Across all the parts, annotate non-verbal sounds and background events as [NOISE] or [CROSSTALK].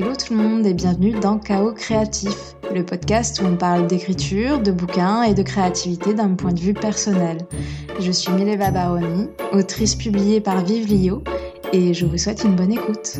Hello tout le monde et bienvenue dans Chaos Créatif, le podcast où on parle d'écriture, de bouquins et de créativité d'un point de vue personnel. Je suis Mileva Baroni, autrice publiée par Vive Lio et je vous souhaite une bonne écoute.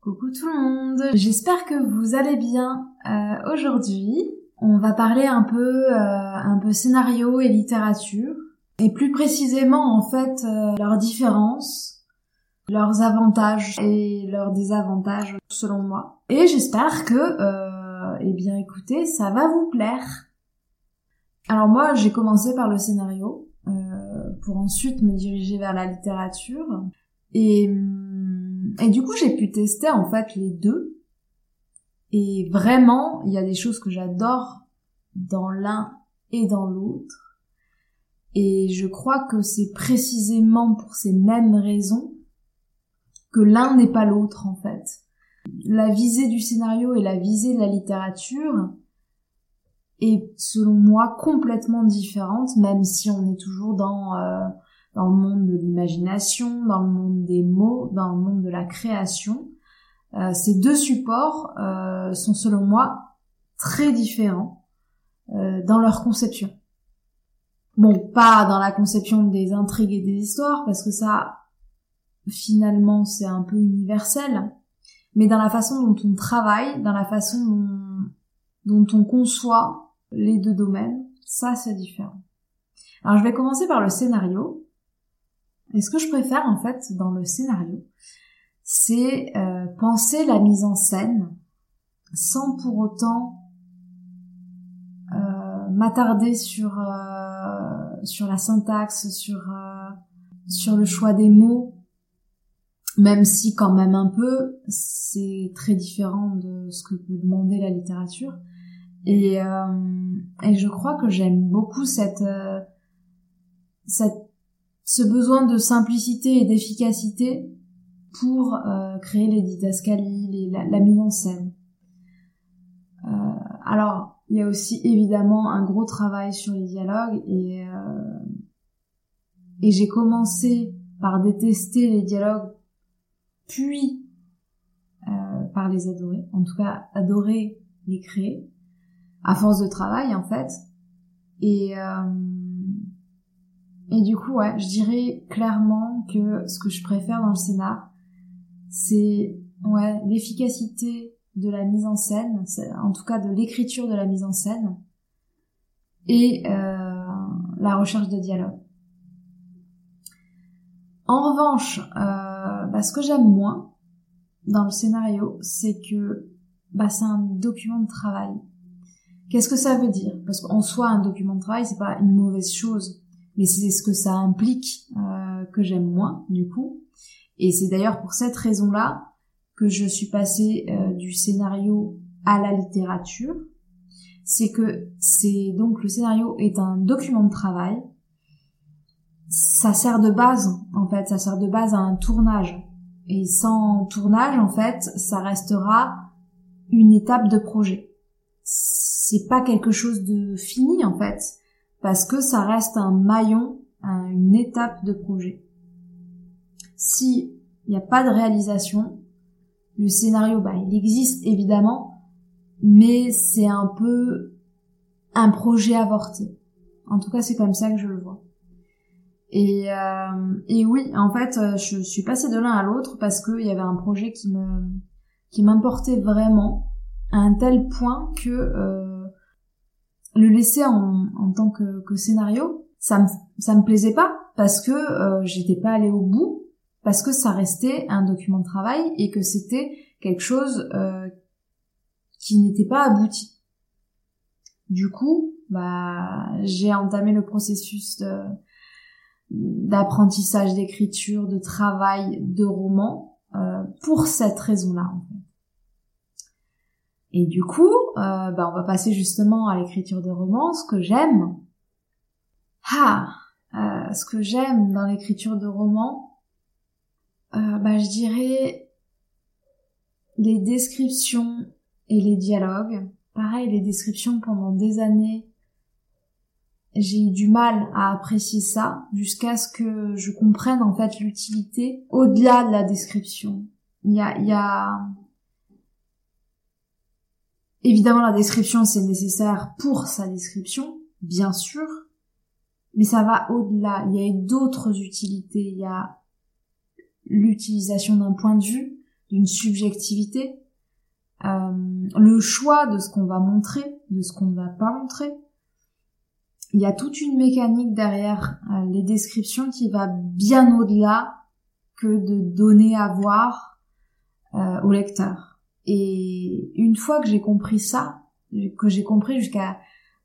Coucou tout le monde, j'espère que vous allez bien. Euh, Aujourd'hui, on va parler un peu, euh, un peu scénario et littérature, et plus précisément en fait euh, leurs différences, leurs avantages et leurs désavantages selon moi. Et j'espère que, euh, eh bien écoutez, ça va vous plaire. Alors moi, j'ai commencé par le scénario, euh, pour ensuite me diriger vers la littérature, et, et du coup j'ai pu tester en fait les deux et vraiment, il y a des choses que j'adore dans l'un et dans l'autre. Et je crois que c'est précisément pour ces mêmes raisons que l'un n'est pas l'autre en fait. La visée du scénario et la visée de la littérature est selon moi complètement différente, même si on est toujours dans, euh, dans le monde de l'imagination, dans le monde des mots, dans le monde de la création. Euh, ces deux supports euh, sont selon moi très différents euh, dans leur conception. Bon, pas dans la conception des intrigues et des histoires, parce que ça, finalement, c'est un peu universel, mais dans la façon dont on travaille, dans la façon dont, on conçoit les deux domaines, ça c'est différent. Alors je vais commencer par le scénario. Et ce que je préfère en fait dans le scénario, c'est euh, penser la mise en scène sans pour autant m'attarder sur euh, sur la syntaxe, sur sur le choix des mots, même si quand même un peu, c'est très différent de ce que peut demander la littérature. Et, et je crois que j'aime beaucoup cette, cette, ce besoin de simplicité et d'efficacité pour euh, créer les didascalies, la, la, mise en scène. Euh, alors, il y a aussi évidemment un gros travail sur les dialogues et, euh, et j'ai commencé par détester les dialogues, puis euh, par les adorer, en tout cas adorer les créer, à force de travail en fait. Et, euh, et du coup, ouais, je dirais clairement que ce que je préfère dans le scénar, c'est ouais l'efficacité de la mise en scène, en tout cas de l'écriture de la mise en scène, et euh, la recherche de dialogue. En revanche, euh, bah, ce que j'aime moins dans le scénario, c'est que bah, c'est un document de travail. Qu'est-ce que ça veut dire? Parce qu'en soi, un document de travail, c'est pas une mauvaise chose, mais c'est ce que ça implique euh, que j'aime moins, du coup. Et c'est d'ailleurs pour cette raison-là que je suis passée euh, du scénario à la littérature. C'est que c'est donc le scénario est un document de travail. Ça sert de base, en fait, ça sert de base à un tournage. Et sans tournage, en fait, ça restera une étape de projet. C'est pas quelque chose de fini, en fait, parce que ça reste un maillon, une étape de projet si il n'y a pas de réalisation, le scénario, bah, il existe évidemment, mais c'est un peu un projet avorté. En tout cas, c'est comme ça que je le vois. Et, euh, et oui, en fait, euh, je suis passée de l'un à l'autre parce qu'il y avait un projet qui me qui m'importait vraiment à un tel point que euh, le laisser en, en tant que, scénario, ça me ça me plaisait pas parce que j'étais pas allée au bout parce que ça restait un document de travail et que c'était quelque chose euh, qui n'était pas abouti. Du coup, bah, j'ai entamé le processus d'apprentissage d'écriture, de travail, de roman euh, pour cette raison-là. En fait. Et du coup, euh, bah, on va passer justement à l'écriture de romans. Ce que j'aime, ah, ce que j'aime dans l'écriture de romans, euh, bah, je dirais les descriptions et les dialogues. Pareil, les descriptions pendant des années, j'ai eu du mal à apprécier ça jusqu'à ce que je comprenne en fait l'utilité au-delà de la description. Il y a, il y a évidemment la description c'est nécessaire pour sa description, bien sûr, mais ça va au-delà. Il y a d'autres utilités. Il y a l'utilisation d'un point de vue, d'une subjectivité, euh, le choix de ce qu'on va montrer, de ce qu'on ne va pas montrer. Il y a toute une mécanique derrière euh, les descriptions qui va bien au-delà que de donner à voir euh, au lecteur. Et une fois que j'ai compris ça, que j'ai compris jusqu'à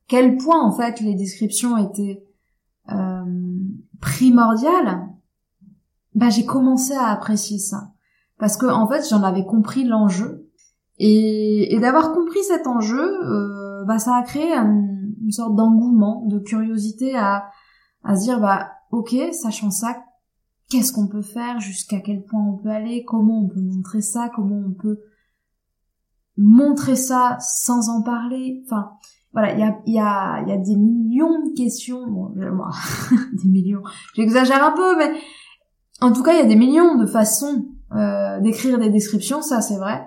quel point en fait les descriptions étaient euh, primordiales, bah j'ai commencé à apprécier ça. Parce que en fait j'en avais compris l'enjeu. Et, et d'avoir compris cet enjeu, euh, bah ça a créé une sorte d'engouement, de curiosité à à se dire bah ok sachant ça qu'est-ce qu'on peut faire, jusqu'à quel point on peut aller, comment on peut montrer ça, comment on peut montrer ça sans en parler, enfin voilà, il y a, y, a, y a des millions de questions, bon, [LAUGHS] des millions, j'exagère un peu, mais en tout cas, il y a des millions de façons euh, d'écrire des descriptions, ça c'est vrai.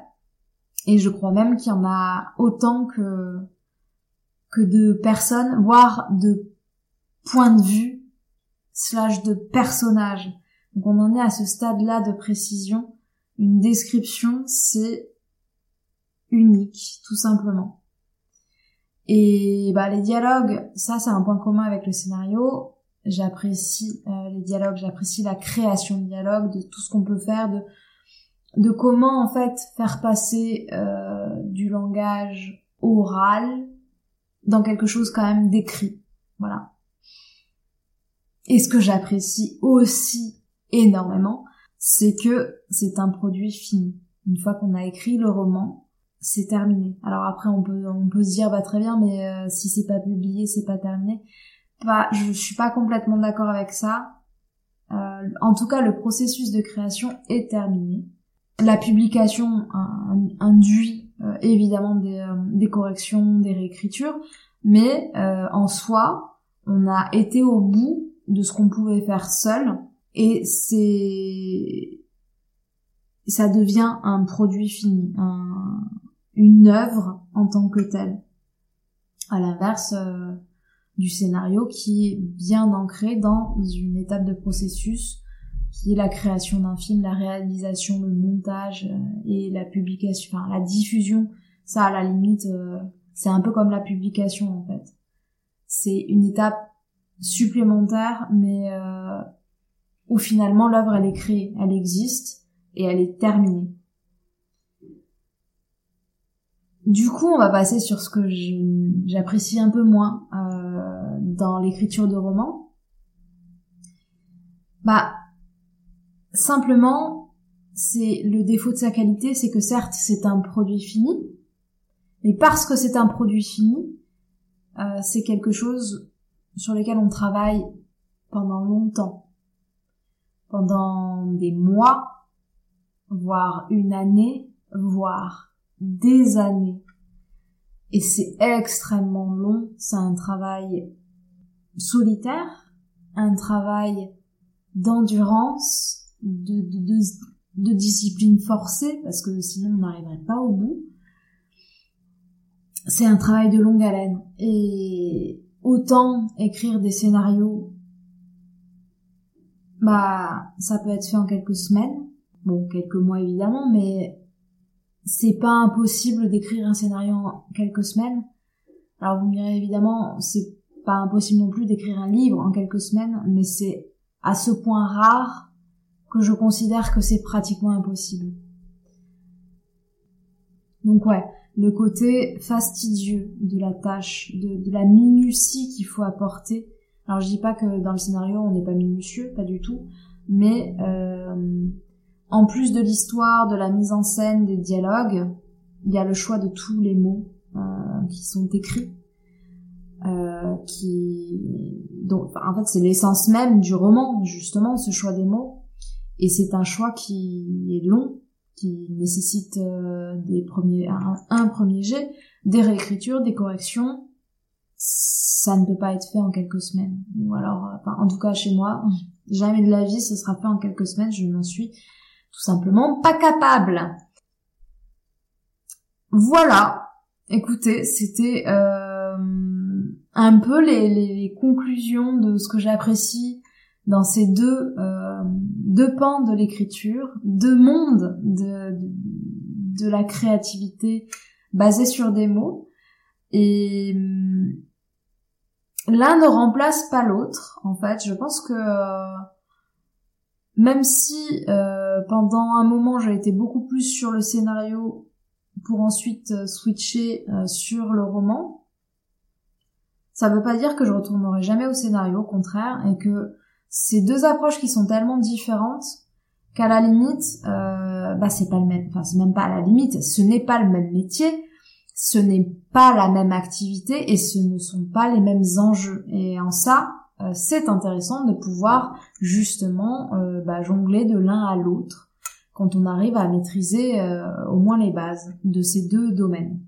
Et je crois même qu'il y en a autant que que de personnes, voire de points de vue slash de personnages. Donc on en est à ce stade-là de précision. Une description, c'est unique, tout simplement. Et bah les dialogues, ça c'est un point commun avec le scénario. J'apprécie euh, les dialogues, j'apprécie la création de dialogues, de tout ce qu'on peut faire, de de comment en fait faire passer euh, du langage oral dans quelque chose quand même d'écrit. Voilà. Et ce que j'apprécie aussi énormément, c'est que c'est un produit fini. Une fois qu'on a écrit le roman, c'est terminé. Alors après on peut on peut se dire bah très bien mais euh, si c'est pas publié, c'est pas terminé. Bah je suis pas complètement d'accord avec ça. Euh, en tout cas, le processus de création est terminé. La publication induit euh, évidemment des, euh, des, corrections, des réécritures, mais en soi, on a été au bout de ce qu'on pouvait faire seul et c'est ça devient un produit fini, un, une œuvre en tant que telle. À l'inverse euh, du scénario qui est bien ancré dans une étape de processus qui est la création d'un film, la réalisation, le montage euh, et la publication, enfin la diffusion. Ça, à la limite, euh, c'est un peu comme la publication en fait. C'est une étape supplémentaire, mais où finalement l'œuvre elle est créée, elle existe et elle est terminée. Du coup, on va passer sur ce que j'apprécie un peu moins euh, dans l'écriture de romans? Bah, simplement, c'est le défaut de sa qualité, c'est que certes, c'est un produit fini, mais parce que c'est un produit fini, euh, c'est quelque chose sur lequel on travaille pendant longtemps, pendant des mois, voire une année, voire des années. Et c'est extrêmement long, c'est un travail solitaire, un travail d'endurance, de, de, discipline forcée, parce que sinon on n'arriverait pas au bout. C'est un travail de longue haleine. Et autant écrire des scénarios, bah, ça peut être fait en quelques semaines. Bon, quelques mois évidemment, mais c'est pas impossible d'écrire un scénario en quelques semaines. Alors vous me direz évidemment, c'est pas impossible non plus d'écrire un livre en quelques semaines, mais c'est à ce point rare que je considère que c'est pratiquement impossible. Donc ouais, le côté fastidieux de la tâche, de, la minutie qu'il faut apporter. Alors je dis pas que dans le scénario on n'est pas minutieux, pas du tout, mais euh, en plus de l'histoire, de la mise en scène, des dialogues, il y a le choix de tous les mots euh, qui sont écrits. Euh, qui donc en fait c'est l'essence même du roman justement ce choix des mots et c'est un choix qui est long qui nécessite euh, des premiers un, premier jet des réécritures des corrections ça ne peut pas être fait en quelques semaines. Ou alors, enfin, en tout cas chez moi, [LAUGHS] jamais de la vie ce sera fait en quelques semaines, je n'en suis tout simplement pas capable. Voilà, écoutez, c'était euh, un peu les, les, conclusions de ce que j'apprécie dans ces deux, euh, deux pans de l'écriture, deux mondes de, de, de la créativité basés sur des mots. Et hum, l'un ne remplace pas l'autre, en fait. Je pense que même si euh, pendant un moment j'ai été beaucoup plus sur le scénario pour ensuite euh, switcher euh, sur le roman, ça veut pas dire que je retournerai jamais au scénario, au contraire, et que ces deux approches qui sont tellement différentes qu'à la limite, bah c'est pas le même, enfin c'est même pas à la limite, ce n'est pas le même métier, ce n'est pas la même activité et ce ne sont pas les mêmes enjeux. Et en ça, euh, c'est intéressant de pouvoir justement euh, bah, jongler de l'un à l'autre quand on arrive à maîtriser euh, au moins les bases de ces deux domaines.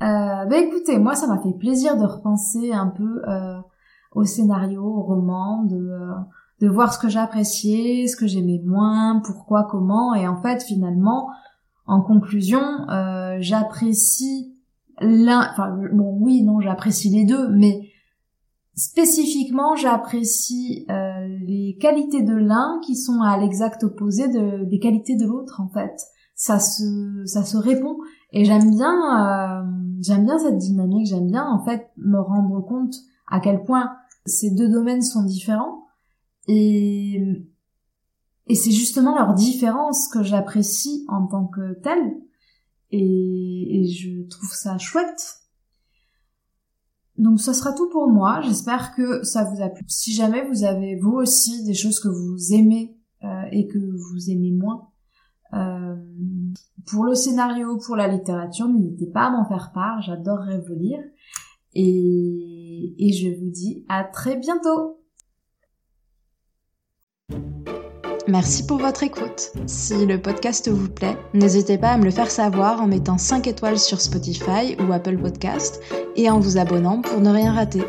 Bah écoutez, moi ça m'a fait plaisir de repenser un peu au scénario, au roman, de de voir ce que j'appréciais, ce que j'aimais moins, pourquoi, comment, et en fait finalement en conclusion, euh, j'apprécie l'un, enfin bon oui non j'apprécie les deux, mais spécifiquement j'apprécie euh, les qualités de l'un qui sont à l'exact opposé de, des qualités de l'autre en fait. Ça se ça se répond et j'aime bien euh, j'aime bien cette dynamique, j'aime bien en fait me rendre compte à quel point ces deux domaines sont différents et et c'est justement leur différence que j'apprécie en tant que telle. Et, je trouve ça chouette. Donc ce sera tout pour moi. J'espère que ça vous a plu. Si jamais vous avez vous aussi des choses que vous aimez euh, et que vous aimez moins, euh, pour le scénario, pour la littérature, n'hésitez pas à m'en faire part. J'adorerais vous lire. Et, et je vous dis à très bientôt. Merci pour votre écoute. Si le podcast vous plaît, n'hésitez pas à me le faire savoir en mettant 5 étoiles sur Spotify ou Apple Podcast et en vous abonnant pour ne rien rater.